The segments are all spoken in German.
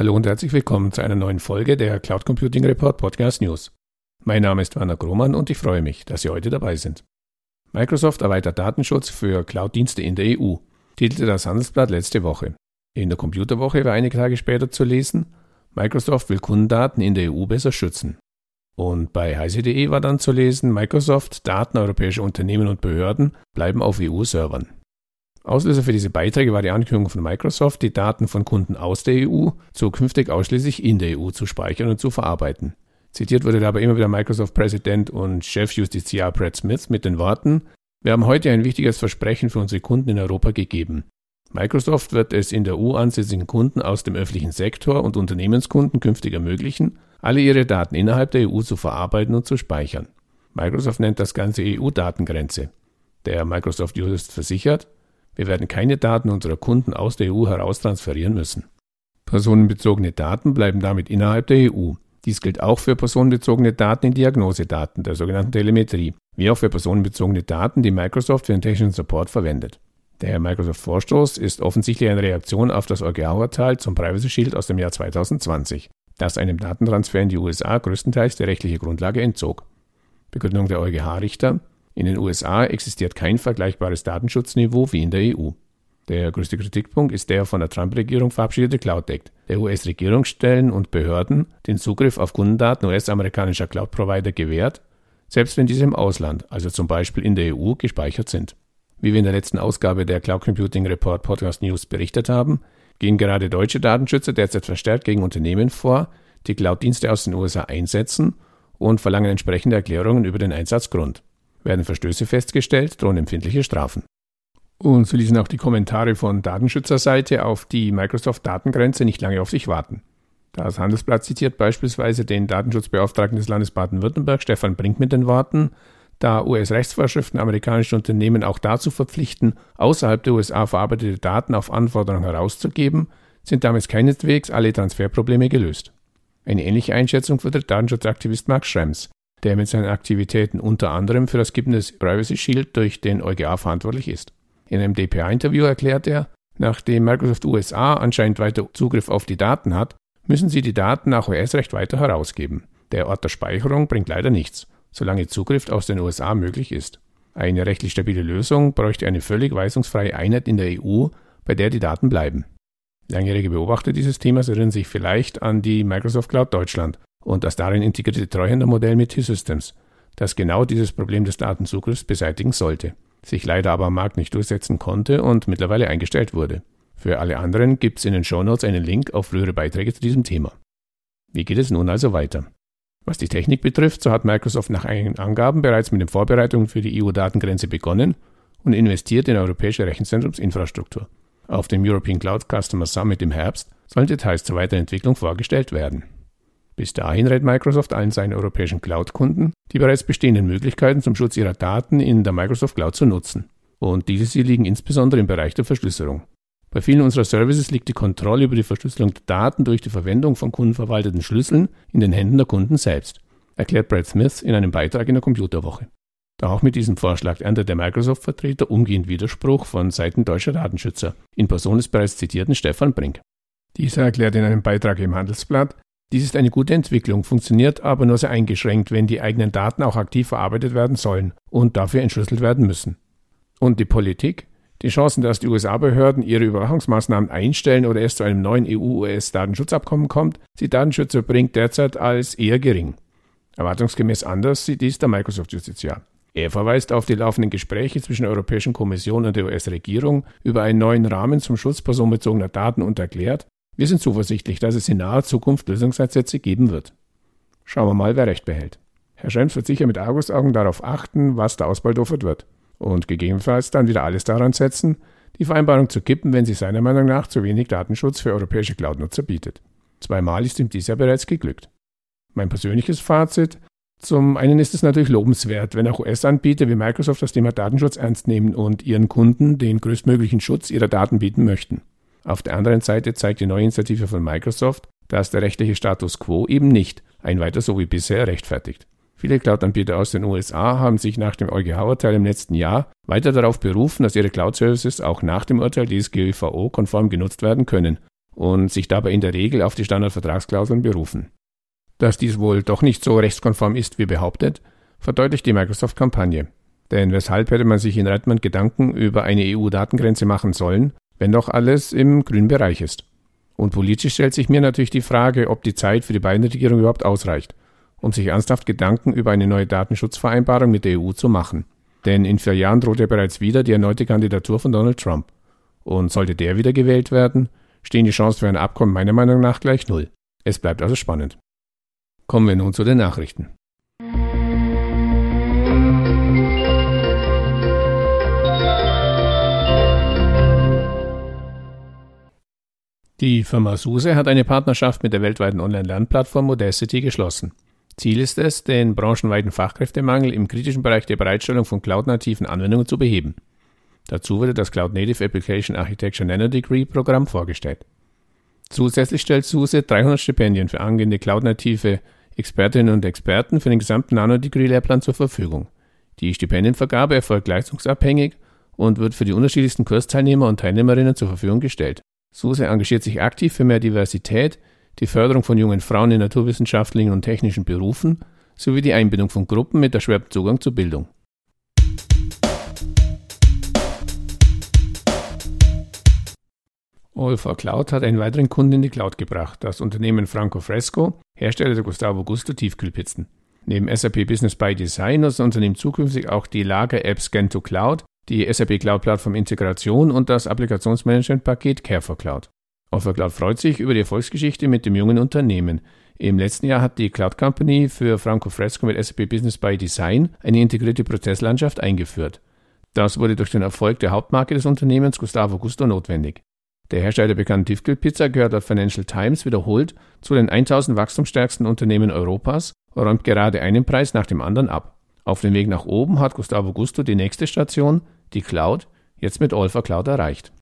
Hallo und herzlich willkommen zu einer neuen Folge der Cloud Computing Report Podcast News. Mein Name ist Werner Grohmann und ich freue mich, dass Sie heute dabei sind. Microsoft erweitert Datenschutz für Cloud-Dienste in der EU, titelte das Handelsblatt letzte Woche. In der Computerwoche war einige Tage später zu lesen, Microsoft will Kundendaten in der EU besser schützen. Und bei heise.de war dann zu lesen, Microsoft, Daten europäischer Unternehmen und Behörden bleiben auf EU-Servern. Auslöser für diese Beiträge war die Ankündigung von Microsoft, die Daten von Kunden aus der EU zukünftig ausschließlich in der EU zu speichern und zu verarbeiten. Zitiert wurde dabei immer wieder Microsoft-Präsident und Chefjustiziar Brad Smith mit den Worten, wir haben heute ein wichtiges Versprechen für unsere Kunden in Europa gegeben. Microsoft wird es in der EU ansässigen Kunden aus dem öffentlichen Sektor und Unternehmenskunden künftig ermöglichen, alle ihre Daten innerhalb der EU zu verarbeiten und zu speichern. Microsoft nennt das Ganze EU-Datengrenze. Der Microsoft-Jurist versichert, wir werden keine Daten unserer Kunden aus der EU heraustransferieren müssen. Personenbezogene Daten bleiben damit innerhalb der EU. Dies gilt auch für personenbezogene Daten in Diagnosedaten, der sogenannten Telemetrie, wie auch für personenbezogene Daten, die Microsoft für den technischen Support verwendet. Der Microsoft-Vorstoß ist offensichtlich eine Reaktion auf das EuGH-Urteil zum Privacy Shield aus dem Jahr 2020, das einem Datentransfer in die USA größtenteils die rechtliche Grundlage entzog. Begründung der EuGH-Richter in den USA existiert kein vergleichbares Datenschutzniveau wie in der EU. Der größte Kritikpunkt ist der von der Trump-Regierung verabschiedete Cloud Act, der US-Regierungsstellen und Behörden den Zugriff auf Kundendaten US-amerikanischer Cloud-Provider gewährt, selbst wenn diese im Ausland, also zum Beispiel in der EU, gespeichert sind. Wie wir in der letzten Ausgabe der Cloud Computing Report Podcast News berichtet haben, gehen gerade deutsche Datenschützer derzeit verstärkt gegen Unternehmen vor, die Cloud-Dienste aus den USA einsetzen und verlangen entsprechende Erklärungen über den Einsatzgrund. Werden Verstöße festgestellt, drohen empfindliche Strafen. Und so ließen auch die Kommentare von Datenschützerseite auf die Microsoft-Datengrenze nicht lange auf sich warten. Das Handelsblatt zitiert beispielsweise den Datenschutzbeauftragten des Landes Baden-Württemberg, Stefan Brink, mit den Worten, da US-Rechtsvorschriften amerikanische Unternehmen auch dazu verpflichten, außerhalb der USA verarbeitete Daten auf Anforderung herauszugeben, sind damit keineswegs alle Transferprobleme gelöst. Eine ähnliche Einschätzung vertritt Datenschutzaktivist Mark Schrems, der mit seinen Aktivitäten unter anderem für das Kippen Privacy Shield durch den EuGH verantwortlich ist. In einem DPA-Interview erklärt er, nachdem Microsoft USA anscheinend weiter Zugriff auf die Daten hat, müssen sie die Daten nach US-Recht weiter herausgeben. Der Ort der Speicherung bringt leider nichts, solange Zugriff aus den USA möglich ist. Eine rechtlich stabile Lösung bräuchte eine völlig weisungsfreie Einheit in der EU, bei der die Daten bleiben. Langjährige Beobachter dieses Themas erinnern sich vielleicht an die Microsoft Cloud Deutschland, und das darin integrierte Treuhändermodell mit T-Systems, das genau dieses Problem des Datenzugriffs beseitigen sollte, sich leider aber am Markt nicht durchsetzen konnte und mittlerweile eingestellt wurde. Für alle anderen gibt es in den Shownotes einen Link auf frühere Beiträge zu diesem Thema. Wie geht es nun also weiter? Was die Technik betrifft, so hat Microsoft nach eigenen Angaben bereits mit den Vorbereitungen für die EU-Datengrenze begonnen und investiert in europäische Rechenzentrumsinfrastruktur. Auf dem European Cloud Customer Summit im Herbst sollen Details zur Weiterentwicklung vorgestellt werden. Bis dahin rät Microsoft allen seinen europäischen Cloud-Kunden, die bereits bestehenden Möglichkeiten zum Schutz ihrer Daten in der Microsoft Cloud zu nutzen. Und diese liegen insbesondere im Bereich der Verschlüsselung. Bei vielen unserer Services liegt die Kontrolle über die Verschlüsselung der Daten durch die Verwendung von kundenverwalteten Schlüsseln in den Händen der Kunden selbst, erklärt Brad Smith in einem Beitrag in der Computerwoche. Auch mit diesem Vorschlag erntet der Microsoft-Vertreter umgehend Widerspruch von Seiten deutscher Datenschützer, in Person des bereits zitierten Stefan Brink. Dieser erklärt in einem Beitrag im Handelsblatt, dies ist eine gute Entwicklung, funktioniert aber nur sehr eingeschränkt, wenn die eigenen Daten auch aktiv verarbeitet werden sollen und dafür entschlüsselt werden müssen. Und die Politik? Die Chancen, dass die USA-Behörden ihre Überwachungsmaßnahmen einstellen oder es zu einem neuen EU-US-Datenschutzabkommen kommt, sieht Datenschützer bringt derzeit als eher gering. Erwartungsgemäß anders sieht dies der Microsoft-Justiziar. Er verweist auf die laufenden Gespräche zwischen der Europäischen Kommission und der US-Regierung über einen neuen Rahmen zum Schutz personenbezogener Daten und erklärt, wir sind zuversichtlich, dass es in naher Zukunft Lösungsansätze geben wird. Schauen wir mal, wer recht behält. Herr Schrems wird sicher mit Argusaugen darauf achten, was da ausbaldofert wird. Und gegebenenfalls dann wieder alles daran setzen, die Vereinbarung zu kippen, wenn sie seiner Meinung nach zu wenig Datenschutz für europäische Cloud-Nutzer bietet. Zweimal ist ihm dies ja bereits geglückt. Mein persönliches Fazit. Zum einen ist es natürlich lobenswert, wenn auch US-Anbieter wie Microsoft das Thema Datenschutz ernst nehmen und ihren Kunden den größtmöglichen Schutz ihrer Daten bieten möchten. Auf der anderen Seite zeigt die neue Initiative von Microsoft, dass der rechtliche Status quo eben nicht ein weiter so wie bisher rechtfertigt. Viele Cloud-Anbieter aus den USA haben sich nach dem EuGH-Urteil im letzten Jahr weiter darauf berufen, dass ihre Cloud-Services auch nach dem Urteil DSGVO konform genutzt werden können und sich dabei in der Regel auf die Standardvertragsklauseln berufen. Dass dies wohl doch nicht so rechtskonform ist wie behauptet, verdeutlicht die Microsoft-Kampagne. Denn weshalb hätte man sich in Redmond Gedanken über eine EU-Datengrenze machen sollen, wenn doch alles im grünen Bereich ist? Und politisch stellt sich mir natürlich die Frage, ob die Zeit für die beiden Regierungen überhaupt ausreicht, um sich ernsthaft Gedanken über eine neue Datenschutzvereinbarung mit der EU zu machen. Denn in vier Jahren droht ja bereits wieder die erneute Kandidatur von Donald Trump. Und sollte der wieder gewählt werden, stehen die Chancen für ein Abkommen meiner Meinung nach gleich null. Es bleibt also spannend. Kommen wir nun zu den Nachrichten. Die Firma SUSE hat eine Partnerschaft mit der weltweiten Online-Lernplattform Modacity geschlossen. Ziel ist es, den branchenweiten Fachkräftemangel im kritischen Bereich der Bereitstellung von cloud-nativen Anwendungen zu beheben. Dazu wurde das Cloud Native Application Architecture Nanodegree Programm vorgestellt. Zusätzlich stellt SUSE 300 Stipendien für angehende cloud-native Expertinnen und Experten für den gesamten Nanodegree-Lehrplan zur Verfügung. Die Stipendienvergabe erfolgt leistungsabhängig und wird für die unterschiedlichsten Kursteilnehmer und Teilnehmerinnen zur Verfügung gestellt. SUSE engagiert sich aktiv für mehr Diversität, die Förderung von jungen Frauen in naturwissenschaftlichen und technischen Berufen sowie die Einbindung von Gruppen mit erschwertem Zugang zur Bildung. For Cloud hat einen weiteren Kunden in die Cloud gebracht, das Unternehmen Franco Fresco, Hersteller der Gustavo Gusto Tiefkühlpizzen. Neben SAP Business by Design nutzt das Unternehmen zukünftig auch die Lager-App Scan to Cloud die SAP Cloud Plattform Integration und das Applikationsmanagement-Paket Care for Cloud. Offer Cloud freut sich über die Erfolgsgeschichte mit dem jungen Unternehmen. Im letzten Jahr hat die Cloud Company für Franco Fresco mit SAP Business by Design eine integrierte Prozesslandschaft eingeführt. Das wurde durch den Erfolg der Hauptmarke des Unternehmens Gustavo Gusto notwendig. Der Hersteller der bekannten Tiefkühlpizza gehört laut Financial Times wiederholt zu den 1000 wachstumsstärksten Unternehmen Europas und räumt gerade einen Preis nach dem anderen ab. Auf dem Weg nach oben hat Gustavo Gusto die nächste Station, die Cloud, jetzt mit Alpha Cloud erreicht.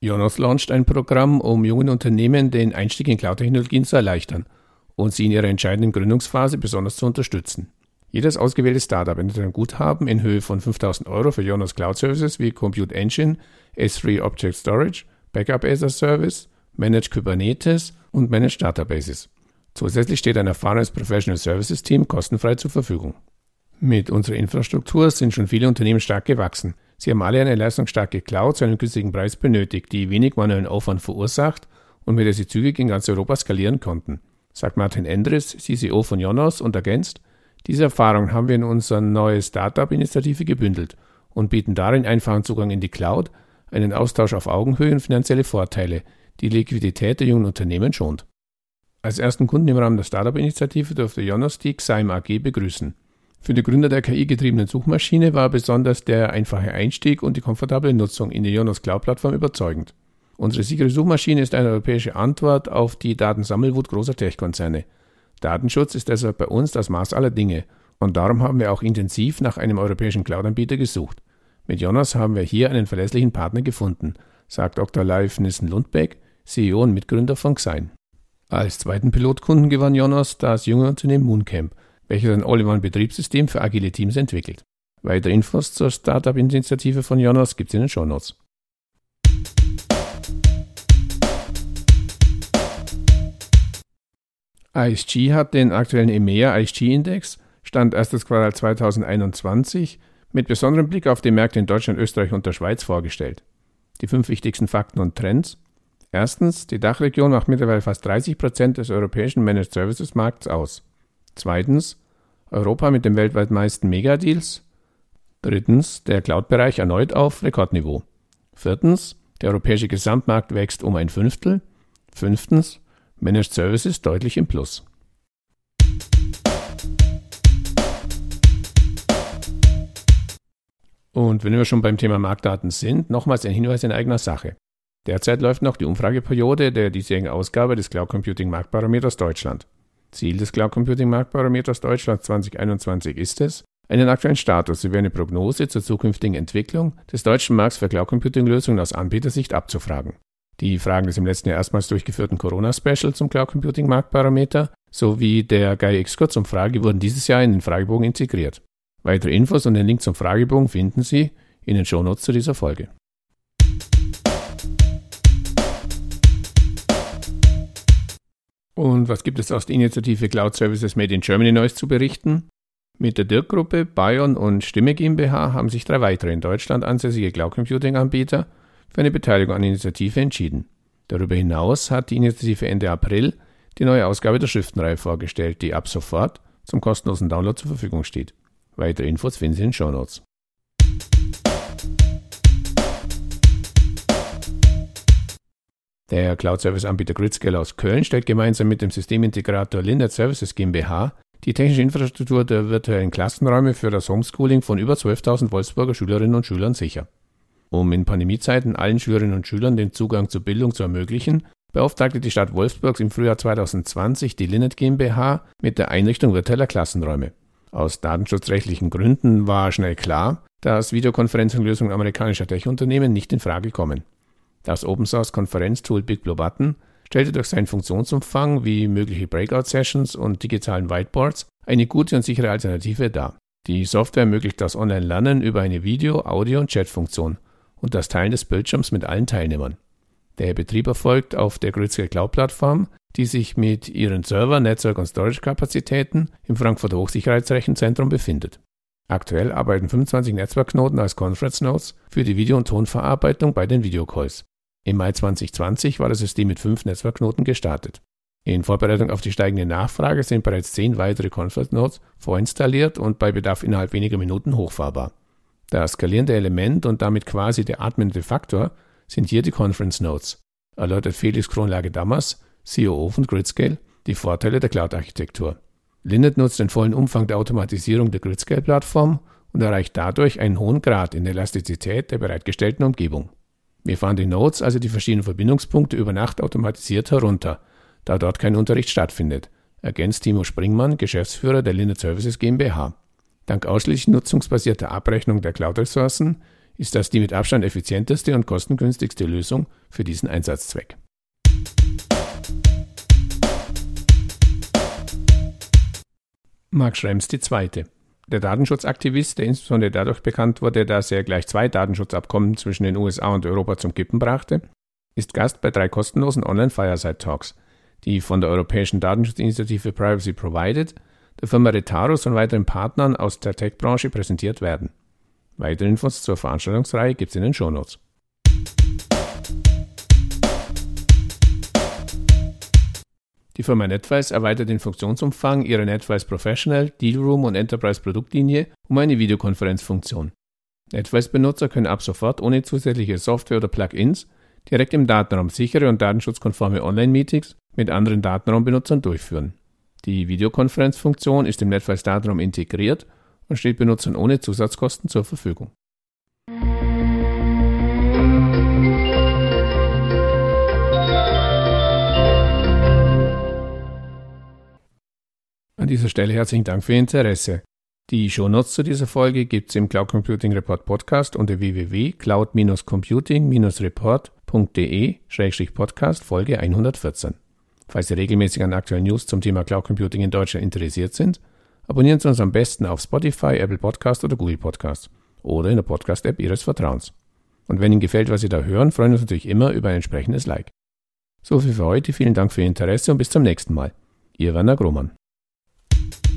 Jonas launcht ein Programm, um jungen Unternehmen den Einstieg in Cloud-Technologien zu erleichtern und sie in ihrer entscheidenden Gründungsphase besonders zu unterstützen. Jedes ausgewählte Startup enthält ein Guthaben in Höhe von 5000 Euro für Jonas Cloud Services wie Compute Engine, S3 Object Storage, Backup as a Service, Managed Kubernetes und Managed Databases. Zusätzlich steht ein erfahrenes Professional Services Team kostenfrei zur Verfügung. Mit unserer Infrastruktur sind schon viele Unternehmen stark gewachsen. Sie haben alle eine leistungsstarke Cloud zu einem günstigen Preis benötigt, die wenig manuellen Aufwand verursacht und mit der sie zügig in ganz Europa skalieren konnten, sagt Martin Endres, CCO von Jonas und ergänzt, diese Erfahrung haben wir in unsere neue Startup-Initiative gebündelt und bieten darin einfachen Zugang in die Cloud, einen Austausch auf Augenhöhe und finanzielle Vorteile, die Liquidität der jungen Unternehmen schont. Als ersten Kunden im Rahmen der Startup-Initiative durfte Jonas die Xime AG begrüßen. Für die Gründer der KI-getriebenen Suchmaschine war besonders der einfache Einstieg und die komfortable Nutzung in die Jonas Cloud-Plattform überzeugend. Unsere sichere Suchmaschine ist eine europäische Antwort auf die Datensammelwut großer Tech-Konzerne. Datenschutz ist deshalb bei uns das Maß aller Dinge und darum haben wir auch intensiv nach einem europäischen Cloud-Anbieter gesucht. Mit Jonas haben wir hier einen verlässlichen Partner gefunden, sagt Dr. Leif Nissen-Lundbeck, CEO und Mitgründer von Xein. Als zweiten Pilotkunden gewann Jonas das junge Unternehmen Mooncamp, welches ein All-in-One-Betriebssystem für agile Teams entwickelt. Weitere Infos zur Startup-Initiative von Jonas gibt es in den Shownotes. ISG hat den aktuellen EMEA ISG-Index, Stand erstes Quartal 2021, mit besonderem Blick auf die Märkte in Deutschland, Österreich und der Schweiz vorgestellt. Die fünf wichtigsten Fakten und Trends Erstens, die Dachregion macht mittlerweile fast 30 Prozent des europäischen Managed Services Markts aus. Zweitens, Europa mit den weltweit meisten Megadeals. Drittens, der Cloud-Bereich erneut auf Rekordniveau. Viertens, der europäische Gesamtmarkt wächst um ein Fünftel. Fünftens, Managed Services deutlich im Plus. Und wenn wir schon beim Thema Marktdaten sind, nochmals ein Hinweis in eigener Sache. Derzeit läuft noch die Umfrageperiode der diesjährigen Ausgabe des Cloud Computing Marktbarometers Deutschland. Ziel des Cloud Computing Marktbarometers Deutschland 2021 ist es, einen aktuellen Status sowie eine Prognose zur zukünftigen Entwicklung des deutschen Markts für Cloud Computing Lösungen aus Anbietersicht abzufragen. Die Fragen des im letzten Jahr erstmals durchgeführten Corona-Special zum Cloud Computing Marktbarometer sowie der GAIA-X Kurzumfrage wurden dieses Jahr in den Fragebogen integriert. Weitere Infos und den Link zum Fragebogen finden Sie in den Shownotes zu dieser Folge. Und was gibt es aus der Initiative Cloud Services Made in Germany Neues zu berichten? Mit der Dirk-Gruppe, Bayon und Stimme GmbH haben sich drei weitere in Deutschland ansässige Cloud Computing-Anbieter für eine Beteiligung an der Initiative entschieden. Darüber hinaus hat die Initiative Ende April die neue Ausgabe der Schriftenreihe vorgestellt, die ab sofort zum kostenlosen Download zur Verfügung steht. Weitere Infos finden Sie in den Show Der Cloud-Service-Anbieter Gridscale aus Köln stellt gemeinsam mit dem Systemintegrator Linet Services GmbH die technische Infrastruktur der virtuellen Klassenräume für das Homeschooling von über 12.000 Wolfsburger Schülerinnen und Schülern sicher. Um in Pandemiezeiten allen Schülerinnen und Schülern den Zugang zur Bildung zu ermöglichen, beauftragte die Stadt Wolfsburg im Frühjahr 2020 die Linet GmbH mit der Einrichtung virtueller Klassenräume. Aus datenschutzrechtlichen Gründen war schnell klar, dass Videokonferenzlösungen amerikanischer Tech-Unternehmen nicht in Frage kommen. Das Open-Source-Konferenztool BigBlueButton stellte durch seinen Funktionsumfang wie mögliche Breakout-Sessions und digitalen Whiteboards eine gute und sichere Alternative dar. Die Software ermöglicht das Online-Lernen über eine Video-, Audio- und Chat-Funktion und das Teilen des Bildschirms mit allen Teilnehmern. Der Betrieb erfolgt auf der Gridscale Cloud Plattform, die sich mit ihren Server-, Netzwerk- und Storage-Kapazitäten im Frankfurter Hochsicherheitsrechenzentrum befindet. Aktuell arbeiten 25 Netzwerkknoten als Conference Nodes für die Video- und Tonverarbeitung bei den Videocalls. Im Mai 2020 war das System mit fünf Netzwerkknoten gestartet. In Vorbereitung auf die steigende Nachfrage sind bereits zehn weitere Conference Nodes vorinstalliert und bei Bedarf innerhalb weniger Minuten hochfahrbar. Das skalierende Element und damit quasi der atmende Faktor sind hier die Conference Nodes, erläutert Felix Kronlage-Dammers, COO von Gridscale, die Vorteile der Cloud-Architektur. Linet nutzt den vollen Umfang der Automatisierung der Gridscale-Plattform und erreicht dadurch einen hohen Grad in der Elastizität der bereitgestellten Umgebung. Wir fahren die Nodes, also die verschiedenen Verbindungspunkte, über Nacht automatisiert herunter, da dort kein Unterricht stattfindet, ergänzt Timo Springmann, Geschäftsführer der Linet Services GmbH. Dank ausschließlich nutzungsbasierter Abrechnung der Cloud-Ressourcen ist das die mit Abstand effizienteste und kostengünstigste Lösung für diesen Einsatzzweck. Mark Schrems II. Der Datenschutzaktivist, der insbesondere dadurch bekannt wurde, dass er gleich zwei Datenschutzabkommen zwischen den USA und Europa zum Kippen brachte, ist Gast bei drei kostenlosen Online-Fireside-Talks, die von der Europäischen Datenschutzinitiative Privacy Provided, der Firma Retarus und weiteren Partnern aus der Tech-Branche präsentiert werden. Weitere Infos zur Veranstaltungsreihe gibt es in den Shownotes. Die Firma NetWise erweitert den Funktionsumfang ihrer NetWise Professional, Dealroom und Enterprise Produktlinie um eine Videokonferenzfunktion. NetWise-Benutzer können ab sofort ohne zusätzliche Software oder Plugins direkt im Datenraum sichere und datenschutzkonforme Online-Meetings mit anderen Datenraumbenutzern durchführen. Die Videokonferenzfunktion ist im NetWise Datenraum integriert und steht Benutzern ohne Zusatzkosten zur Verfügung. An dieser Stelle herzlichen Dank für Ihr Interesse. Die Shownotes zu dieser Folge gibt es im Cloud Computing Report Podcast unter www.cloud-computing-report.de-podcast Folge 114. Falls Sie regelmäßig an aktuellen News zum Thema Cloud Computing in Deutschland interessiert sind, Abonnieren Sie uns am besten auf Spotify, Apple Podcast oder Google Podcast oder in der Podcast-App Ihres Vertrauens. Und wenn Ihnen gefällt, was Sie da hören, freuen wir uns natürlich immer über ein entsprechendes Like. So viel für heute, vielen Dank für Ihr Interesse und bis zum nächsten Mal. Ihr Werner Grohmann. you